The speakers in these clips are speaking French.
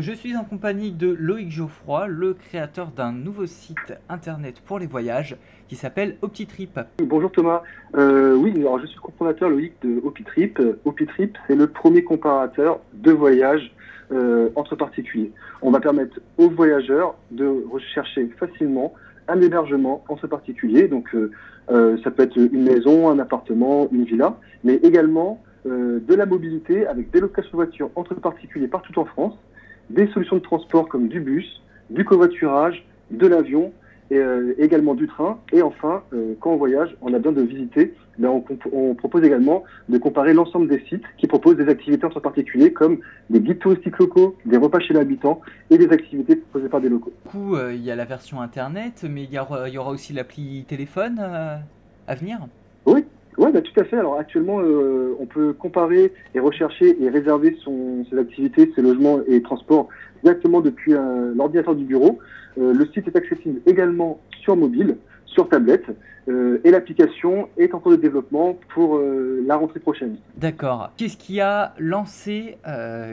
Je suis en compagnie de Loïc Geoffroy, le créateur d'un nouveau site internet pour les voyages qui s'appelle OptiTrip. Bonjour Thomas. Euh, oui, alors je suis cofondateur Loïc de OptiTrip. OptiTrip, c'est le premier comparateur de voyages euh, entre particuliers. On va permettre aux voyageurs de rechercher facilement un hébergement entre particuliers. Donc, euh, ça peut être une maison, un appartement, une villa, mais également de la mobilité avec des locations de voitures entre particuliers partout en France des solutions de transport comme du bus, du covoiturage, de l'avion, et euh, également du train. Et enfin, euh, quand on voyage, on a besoin de visiter, ben on, on, propose également de comparer l'ensemble des sites qui proposent des activités entre particuliers comme des guides touristiques locaux, des repas chez l'habitant et des activités proposées par des locaux. Du coup, euh, il y a la version internet, mais il y aura aussi l'appli téléphone à venir? Oui, oui, bah, tout à fait. Alors actuellement, euh, on peut comparer et rechercher et réserver son, ses activités, ses logements et transports directement depuis euh, l'ordinateur du bureau. Euh, le site est accessible également sur mobile, sur tablette, et l'application est en cours de développement pour la rentrée prochaine. D'accord. Qu'est-ce qui a lancé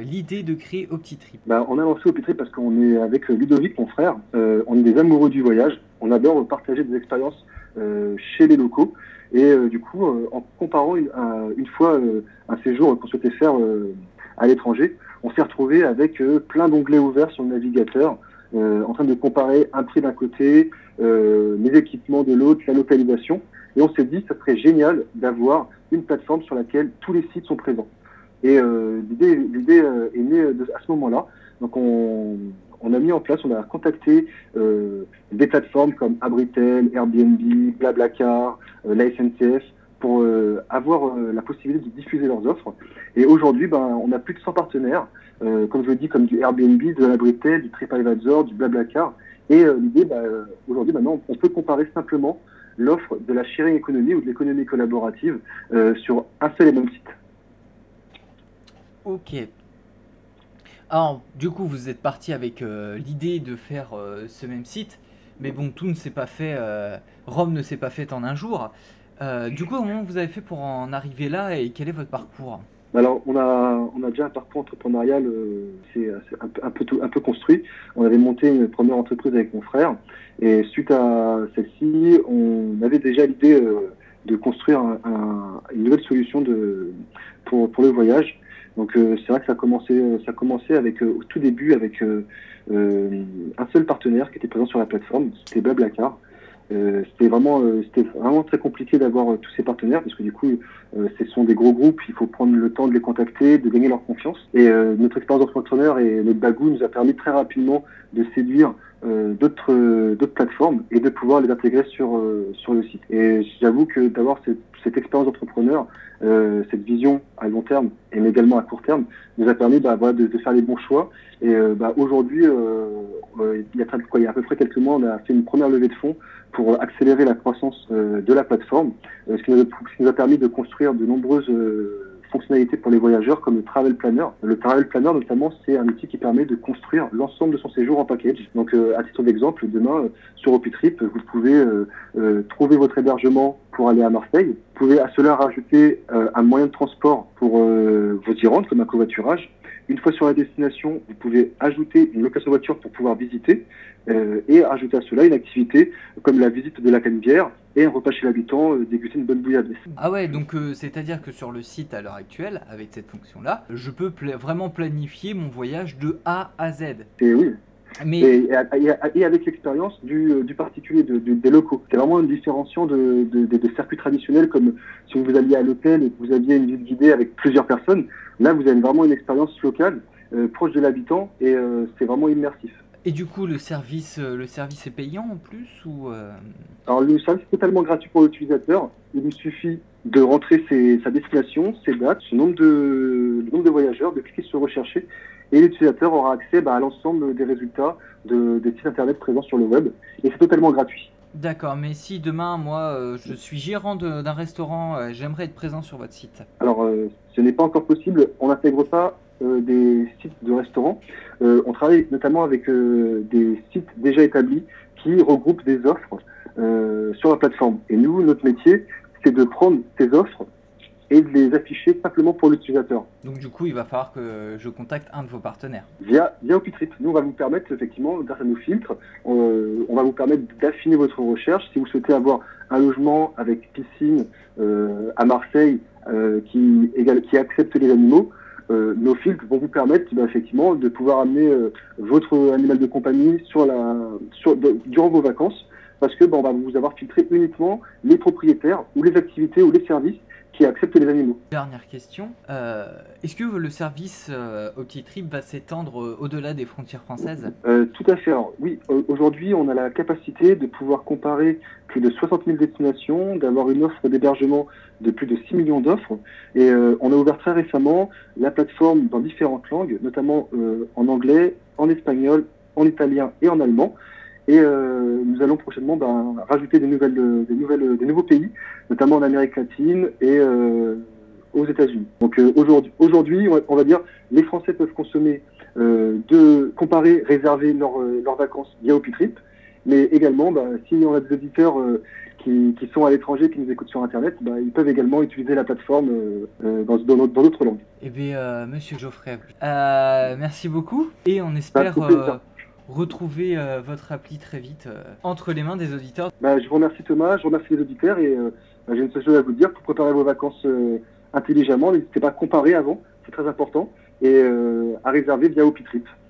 l'idée de créer OptiTrip? Bah, On a lancé OptiTrip parce qu'on est avec Ludovic, mon frère, on est des amoureux du voyage, on adore partager des expériences chez les locaux. Et euh, du coup, euh, en comparant une, fois euh, un séjour qu'on souhaitait faire à l'étranger, on s'est retrouvé avec plein d'onglets ouverts sur le navigateur, en train de comparer un prix d'un côté, les équipements de l'autre, la localisation. Et on s'est dit, ça serait génial d'avoir une plateforme sur laquelle tous les sites sont présents. Et l'idée, est née à ce moment-là. Donc on, a mis en place, on a contacté des plateformes comme Abritel, Airbnb, Blablacar, la SNCF pour euh, avoir la possibilité de diffuser leurs offres. Et aujourd'hui, ben, on a plus de 100 partenaires, comme je le dis, comme du Airbnb, de l'Abritel, du TripAdvisor, du Blablacar. Et l'idée, ben, aujourd'hui, maintenant, on peut comparer simplement l'offre de la sharing économie ou de l'économie collaborative sur un seul et même site. Ok, alors, du coup, vous êtes parti avec euh, l'idée de faire euh, ce même site, mais bon, tout ne s'est pas fait, euh, Rome ne s'est pas fait en un jour. du coup, comment vous avez fait pour en arriver là et quel est votre parcours? Alors, on a, on a déjà un parcours entrepreneurial, c'est un, peu, un peu construit. On avait monté une première entreprise avec mon frère, et suite à celle-ci, on avait déjà l'idée de construire une nouvelle solution pour le voyage. Donc euh, c'est vrai que ça a commencé, ça a commencé avec euh, au tout début avec euh, un seul partenaire qui était présent sur la plateforme, c'était Blablacar. Euh, c'était vraiment, c'était vraiment très compliqué d'avoir tous ces partenaires parce que du coup, ce sont des gros groupes, il faut prendre le temps de les contacter, de gagner leur confiance. Et notre expérience d'entrepreneur et notre bagou nous a permis très rapidement de séduire d'autres d'autres plateformes et de pouvoir les intégrer sur sur le site. Et j'avoue que d'avoir cette, cette expérience d'entrepreneur euh, cette vision à long terme et également à court terme nous a permis bah, voilà, de, de, faire les bons choix. Et euh, bah, aujourd'hui, euh, il, y a, il y a à peu près quelques mois, on a fait une première levée de fonds pour accélérer la croissance de la plateforme, ce qui, nous a, ce, qui nous a, permis de construire de nombreuses fonctionnalités pour les voyageurs comme le Travel Planner. Le Travel Planner, notamment, c'est un outil qui permet de construire l'ensemble de son séjour en package. Donc, euh, à titre d'exemple, demain, euh, sur OpiTrip, vous pouvez euh, trouver votre hébergement pour aller à Marseille. Vous pouvez à cela rajouter un moyen de transport pour vous y rendre, comme un covoiturage. Une fois sur la destination, vous pouvez ajouter une location voiture pour pouvoir visiter et ajouter à cela une activité comme la visite de la Canebière et un repas chez l'habitant, euh, déguster une bonne bouillabaisse. Ah ouais, donc euh, c'est-à-dire que sur le site à l'heure actuelle, avec cette fonction-là, je peux vraiment planifier mon voyage de A à Z. Et oui, mais... Et, avec l'expérience du, du, particulier, de, des locaux. C'est vraiment une différenciation de, circuits traditionnels, comme si vous alliez à l'hôtel et que vous aviez une visite guidée avec plusieurs personnes. Là, vous avez vraiment une expérience locale, euh, proche de l'habitant, et euh, c'est vraiment immersif. Et du coup, le service, euh, le service est payant en plus ou Alors, le service est totalement gratuit pour l'utilisateur. Il lui suffit de rentrer ses, sa destination, ses dates, son nombre de, le nombre de voyageurs, de cliquer sur rechercher, et l'utilisateur aura accès bah, à l'ensemble des résultats de, des sites internet présents sur le web. Et c'est totalement gratuit. D'accord, mais si demain, moi, je suis gérant d'un restaurant, j'aimerais être présent sur votre site. Alors, ce n'est pas encore possible. On n'intègre pas euh, des sites de restaurants. Euh, on travaille notamment avec euh, des sites déjà établis qui regroupent des offres sur la plateforme. Et nous, notre métier, c'est de prendre ces offres et de les afficher simplement pour l'utilisateur. Donc du coup, il va falloir que je contacte un de vos partenaires. Via, via OpiTrip. Nous, on va vous permettre, effectivement, grâce à nos filtres, euh, on va vous permettre d'affiner votre recherche. Si vous souhaitez avoir un logement avec piscine euh, à Marseille euh, qui, qui accepte les animaux, euh, nos filtres vont vous permettre bah, effectivement de pouvoir amener euh, votre animal de compagnie sur la, sur, durant vos vacances parce que bah, on va vous avoir filtré uniquement les propriétaires ou les activités ou les services qui acceptent les animaux. Dernière question, euh, est-ce que le service euh, OptiTrip va s'étendre euh, au-delà des frontières françaises? Euh, Tout à fait. Alors, oui, aujourd'hui, on a la capacité de pouvoir comparer plus de 60 000 destinations, d'avoir une offre d'hébergement de plus de 6 millions d'offres. Et on a ouvert très récemment la plateforme dans différentes langues, notamment en anglais, en espagnol, en italien et en allemand. Et euh, nous allons prochainement ben, rajouter des, nouvelles, des, nouvelles, des nouveaux pays, notamment en Amérique latine et euh, aux États-Unis. Donc euh, aujourd'hui, aujourd'hui, on va dire, les Français peuvent consommer, euh, de comparer, réserver leurs leurs vacances via OpiTrip, mais également, ben, si on a des auditeurs euh, qui, qui, sont à l'étranger, qui nous écoutent sur Internet, ben, ils peuvent également utiliser la plateforme euh, dans d'autres langues. Eh bien, Monsieur Geoffrey, merci beaucoup et on espère retrouver euh, votre appli très vite euh, entre les mains des auditeurs. Bah, je vous remercie Thomas, je remercie les auditeurs et euh, bah, j'ai une seule chose à vous dire, pour préparer vos vacances intelligemment, n'hésitez pas à comparer avant, c'est très important, et à réserver via OpiTrip.